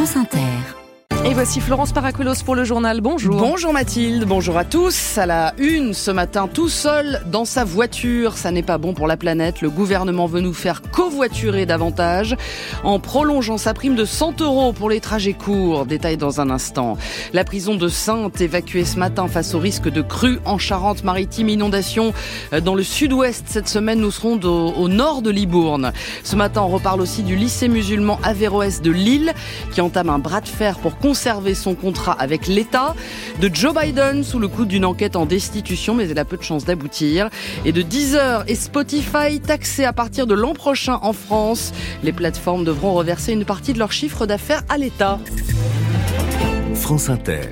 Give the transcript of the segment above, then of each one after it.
France Inter. Et voici Florence Paraculos pour le journal. Bonjour. Bonjour Mathilde, bonjour à tous. À la une ce matin, tout seul dans sa voiture. Ça n'est pas bon pour la planète. Le gouvernement veut nous faire covoiturer davantage en prolongeant sa prime de 100 euros pour les trajets courts. Détail dans un instant. La prison de Sainte évacuée ce matin face au risque de crue en Charente-Maritime. Inondation dans le sud-ouest. Cette semaine, nous serons au, au nord de Libourne. Ce matin, on reparle aussi du lycée musulman Averroès de Lille qui entame un bras de fer pour conserver son contrat avec l'État, de Joe Biden sous le coup d'une enquête en destitution, mais elle a peu de chances d'aboutir, et de Deezer et Spotify taxés à partir de l'an prochain en France. Les plateformes devront reverser une partie de leur chiffre d'affaires à l'État.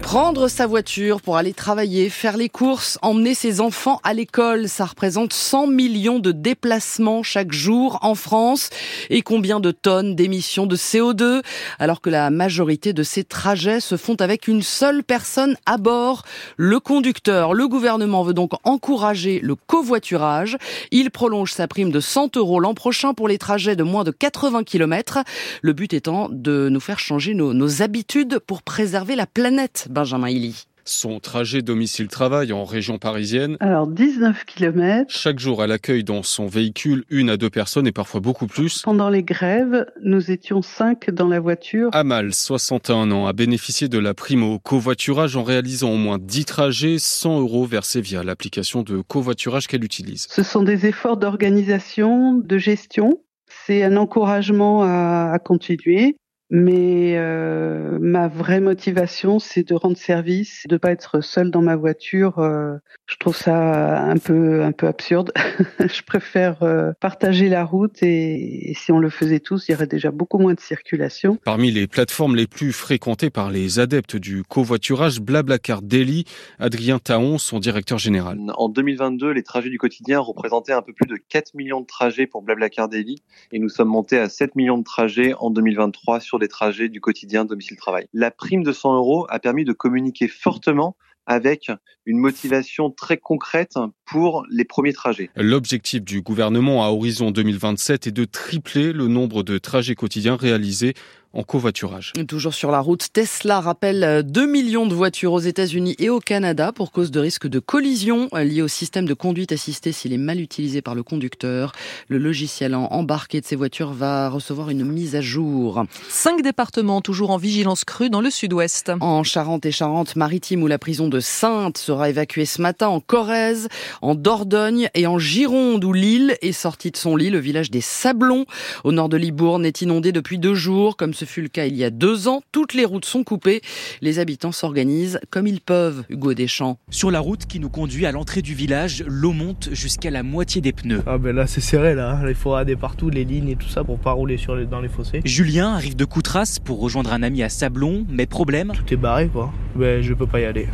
Prendre sa voiture pour aller travailler, faire les courses, emmener ses enfants à l'école, ça représente 100 millions de déplacements chaque jour en France. Et combien de tonnes d'émissions de CO2 Alors que la majorité de ces trajets se font avec une seule personne à bord, le conducteur. Le gouvernement veut donc encourager le covoiturage. Il prolonge sa prime de 100 euros l'an prochain pour les trajets de moins de 80 km. Le but étant de nous faire changer nos habitudes pour préserver la planète, Benjamin Illy son trajet domicile-travail en région parisienne. Alors 19 km. Chaque jour, elle accueille dans son véhicule une à deux personnes et parfois beaucoup plus. Pendant les grèves, nous étions cinq dans la voiture. Amal, 61 ans, a bénéficié de la prime au covoiturage en réalisant au moins 10 trajets, 100 euros versés via l'application de covoiturage qu'elle utilise. Ce sont des efforts d'organisation, de gestion. C'est un encouragement à, à continuer. Mais euh, ma vraie motivation, c'est de rendre service, de pas être seule dans ma voiture. Euh, je trouve ça un peu un peu absurde. je préfère euh, partager la route et, et, si on le faisait tous, il y aurait déjà beaucoup moins de circulation. Parmi les plateformes les plus fréquentées par les adeptes du covoiturage, Blablacar Daily, Adrien Taon, son directeur général. En 2022, les trajets du quotidien représentaient un peu plus de 4 millions de trajets pour Blablacar Daily et nous sommes montés à 7 millions de trajets en 2023 sur des trajets du quotidien domicile-travail. La prime de 100 euros a permis de communiquer fortement avec une motivation très concrète pour les premiers trajets. L'objectif du gouvernement à horizon 2027 est de tripler le nombre de trajets quotidiens réalisés en covoiturage. Toujours sur la route, Tesla rappelle 2 millions de voitures aux États-Unis et au Canada pour cause de risques de collision liés au système de conduite assistée s'il est mal utilisé par le conducteur. Le logiciel embarqué de ces voitures va recevoir une mise à jour. Cinq départements toujours en vigilance crue dans le sud-ouest. En Charente et Charente-Maritime où la prison de Sainte sera évacuée ce matin, en Corrèze, en Dordogne et en Gironde où l'île est sortie de son lit. Le village des Sablons au nord de Libourne est inondé depuis deux jours comme ce fut le cas il y a deux ans. Toutes les routes sont coupées. Les habitants s'organisent comme ils peuvent, Hugo Deschamps. Sur la route qui nous conduit à l'entrée du village, l'eau monte jusqu'à la moitié des pneus. Ah ben là c'est serré là, il faut rader partout les lignes et tout ça pour pas rouler sur les, dans les fossés. Julien arrive de Coutras pour rejoindre un ami à Sablon, mais problème. Tout est barré quoi. Ben je peux pas y aller.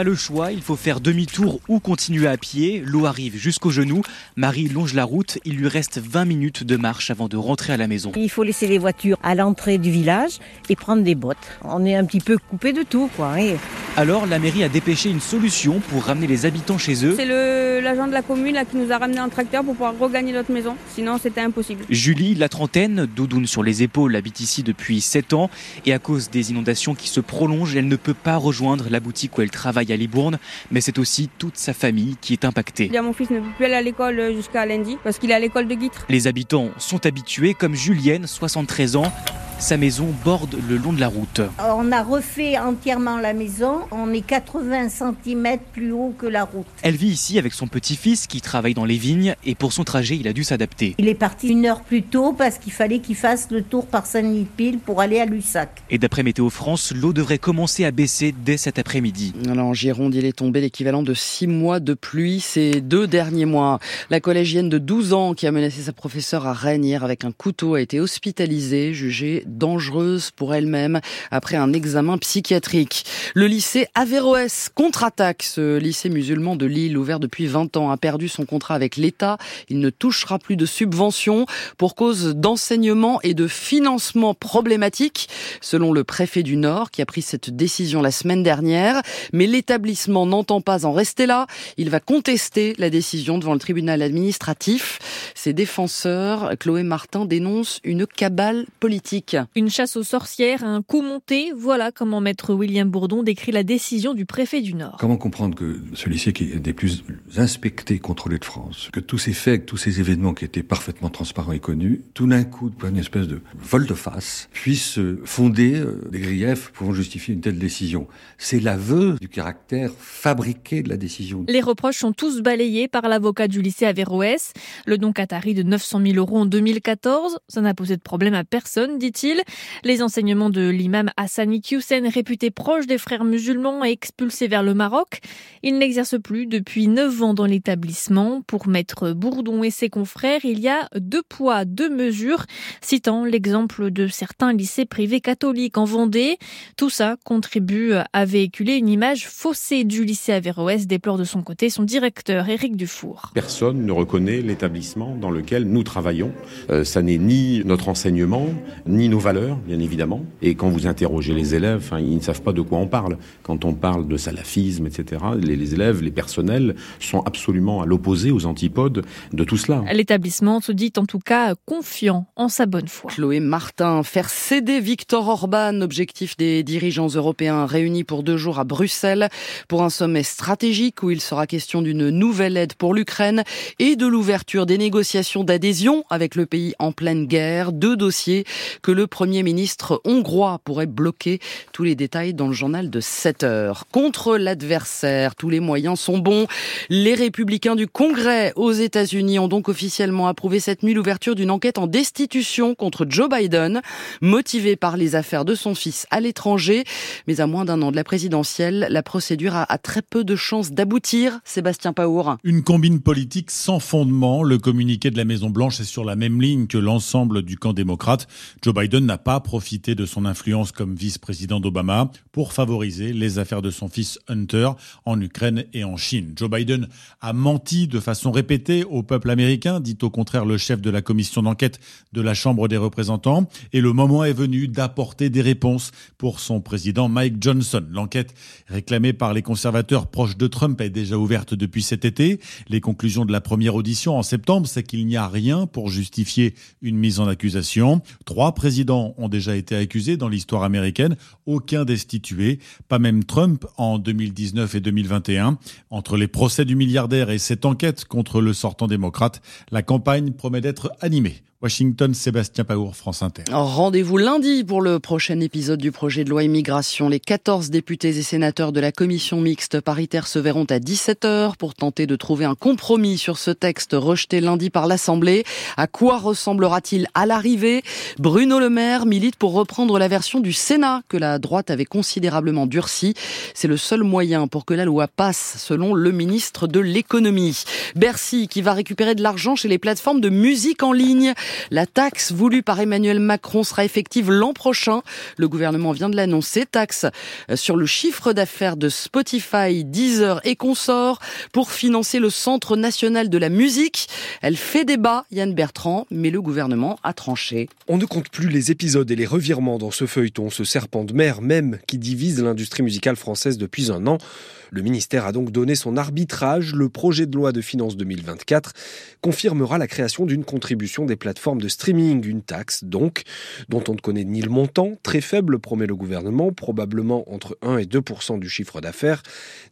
Pas le choix, il faut faire demi-tour ou continuer à pied. L'eau arrive jusqu'aux genoux. Marie longe la route. Il lui reste 20 minutes de marche avant de rentrer à la maison. Il faut laisser les voitures à l'entrée du village et prendre des bottes. On est un petit peu coupé de tout, quoi. Et... Alors, la mairie a dépêché une solution pour ramener les habitants chez eux. C'est l'agent de la commune là, qui nous a ramené un tracteur pour pouvoir regagner notre maison. Sinon, c'était impossible. Julie, la trentaine, doudoune sur les épaules, habite ici depuis 7 ans. Et à cause des inondations qui se prolongent, elle ne peut pas rejoindre la boutique où elle travaille à Libourne, mais c'est aussi toute sa famille qui est impactée. Bien, mon fils ne peut plus aller à l'école jusqu'à lundi parce qu'il est à l'école de Guitre. Les habitants sont habitués, comme Julienne, 73 ans. Sa maison borde le long de la route. On a refait entièrement la maison. On est 80 cm plus haut que la route. Elle vit ici avec son petit-fils qui travaille dans les vignes et pour son trajet, il a dû s'adapter. Il est parti une heure plus tôt parce qu'il fallait qu'il fasse le tour par Saint-Denis-Pile pour aller à Lussac. Et d'après Météo France, l'eau devrait commencer à baisser dès cet après-midi. Alors en Gironde, il est tombé l'équivalent de six mois de pluie ces deux derniers mois. La collégienne de 12 ans qui a menacé sa professeure à Rennes hier avec un couteau a été hospitalisée, jugée dangereuse pour elle-même après un examen psychiatrique. Le lycée Averroès contre-attaque. Ce lycée musulman de Lille, ouvert depuis 20 ans, a perdu son contrat avec l'État. Il ne touchera plus de subventions pour cause d'enseignement et de financement problématiques, selon le préfet du Nord qui a pris cette décision la semaine dernière. Mais l'établissement n'entend pas en rester là. Il va contester la décision devant le tribunal administratif. Ses défenseurs, Chloé Martin, dénoncent une cabale politique. Une chasse aux sorcières, un coup monté, voilà comment maître William Bourdon décrit la décision du préfet du Nord. Comment comprendre que ce lycée qui est des plus inspectés, contrôlés de France, que tous ces faits, tous ces événements qui étaient parfaitement transparents et connus, tout d'un coup, une espèce de vol de face, puisse fonder euh, des griefs pouvant justifier une telle décision. C'est l'aveu du caractère fabriqué de la décision. Les reproches sont tous balayés par l'avocat du lycée Averroès. Le don Qatari de 900 000 euros en 2014, ça n'a posé de problème à personne, Les enseignements de l'imam Hassani Hussein, réputé proche des frères musulmans et expulsé vers le Maroc. Il n'exerce plus depuis 9 ans dans l'établissement. Pour mettre Bourdon et ses confrères, il y a deux poids, deux mesures, citant l'exemple de certains lycées privés catholiques en Vendée. Tout ça contribue à véhiculer une image faussée du lycée Averroès, déplore de son côté son directeur Éric Dufour. Personne ne reconnaît l'établissement dans lequel nous travaillons. Euh, ça n'est ni notre enseignement, ni nos valeurs, bien évidemment. Et quand vous interrogez les élèves, ils ne savent pas de quoi on parle. Quand on parle de salafisme, etc., les, les élèves, les personnels sont absolument à l'opposé, aux antipodes de tout cela. L'établissement se dit en tout cas confiant en sa bonne foi. Chloé Martin, faire céder Victor Orban, objectif des dirigeants européens réunis pour deux jours à Bruxelles pour un sommet stratégique où il sera question d'une nouvelle aide pour l'Ukraine et de l'ouverture des négociations d'adhésion avec le pays en pleine guerre. Deux dossiers que le Premier ministre hongrois pourrait bloquer. Tous les détails dans le journal de 7 heures. Contre l'adversaire, tous les moyens sont bons. Les républicains du Congrès aux États-Unis ont donc officiellement approuvé cette nuit l'ouverture d'une enquête en destitution contre Joe Biden, motivé par les affaires de son fils à l'étranger. Mais à moins d'un an de la présidentielle, la procédure a, très peu de chances d'aboutir. Sébastien Paour. Une combine politique sans fondement. Le communiqué de la Maison-Blanche est sur la même ligne que l'ensemble du camp démocrate. N'a pas profité de son influence comme vice-président d'Obama pour favoriser les affaires de son fils Hunter en Ukraine et en Chine. Joe Biden a menti de façon répétée au peuple américain, dit au contraire le chef de la commission d'enquête de la Chambre des représentants. Et le moment est venu d'apporter des réponses pour son président Mike Johnson. L'enquête réclamée par les conservateurs proches de Trump est déjà ouverte depuis cet été. Les conclusions de la première audition en septembre, c'est qu'il n'y a rien pour justifier une mise en accusation. Trois présidents ont déjà été accusés dans l'histoire américaine, aucun destitué, pas même Trump en 2019 et 2021. Entre les procès du milliardaire et cette enquête contre le sortant démocrate, la campagne promet d'être animée. Washington, Sébastien Paour, France Inter. Rendez-vous lundi pour le prochain épisode du projet de loi immigration. Les 14 députés et sénateurs de la commission mixte paritaire se verront à 17h pour tenter de trouver un compromis sur ce texte rejeté lundi par l'Assemblée. À quoi ressemblera-t-il à l'arrivée? Bruno Le Maire milite pour reprendre la version du Sénat que la droite avait considérablement durcie. C'est le seul moyen pour que la loi passe, selon le ministre de l'économie. Bercy qui va récupérer de l'argent chez les plateformes de musique en ligne. La taxe voulue par Emmanuel Macron sera effective l'an prochain. Le gouvernement vient de l'annoncer. Taxe euh, sur le chiffre d'affaires de Spotify, Deezer et consorts pour financer le Centre national de la musique. Elle fait débat, Yann Bertrand, mais le gouvernement a tranché. On ne compte plus les épisodes et les revirements dans ce feuilleton, ce serpent de mer même qui divise l'industrie musicale française depuis un an. Le ministère a donc donné son arbitrage. Le projet de loi de finances 2024 confirmera la création d'une contribution des plateformes de streaming, une taxe donc, dont on ne connaît ni le montant, très faible promet le gouvernement, probablement entre 1 et 2 du chiffre d'affaires,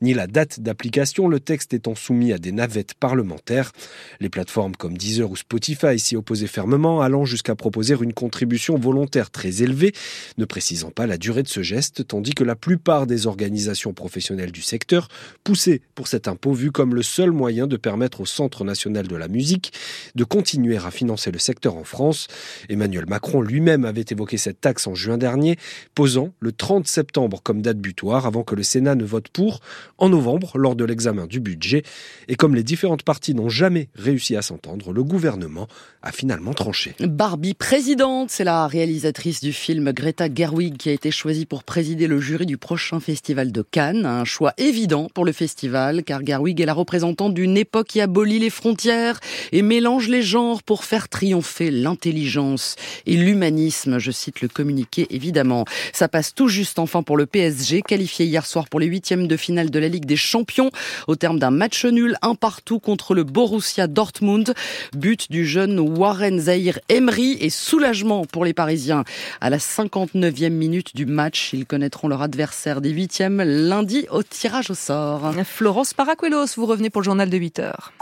ni la date d'application, le texte étant soumis à des navettes parlementaires. Les plateformes comme Deezer ou Spotify s'y opposaient fermement, allant jusqu'à proposer une contribution volontaire très élevée, ne précisant pas la durée de ce geste, tandis que la plupart des organisations professionnelles du secteur poussé pour cet impôt vu comme le seul moyen de permettre au Centre national de la musique de continuer à financer le secteur en France. Emmanuel Macron lui-même avait évoqué cette taxe en juin dernier, posant le 30 septembre comme date butoir avant que le Sénat ne vote pour en novembre lors de l'examen du budget. Et comme les différentes parties n'ont jamais réussi à s'entendre, le gouvernement a finalement tranché. Barbie présidente, c'est la réalisatrice du film Greta Gerwig qui a été choisie pour présider le jury du prochain festival de Cannes. Un choix évident pour le festival, car Garwig est la représentante d'une époque qui abolit les frontières et mélange les genres pour faire triompher triompher l'intelligence et l'humanisme, je cite le communiqué évidemment. Ça passe tout juste enfin pour le PSG, qualifié hier soir pour les huitièmes de finale de la Ligue des Champions, au terme d'un match nul, un partout contre le Borussia Dortmund. But du jeune Warren Zahir Emery et soulagement pour les Parisiens. À la 59e minute du match, ils connaîtront leur adversaire des huitièmes lundi au tirage au sort. Florence Paracuelos, vous revenez pour le journal de 8 heures.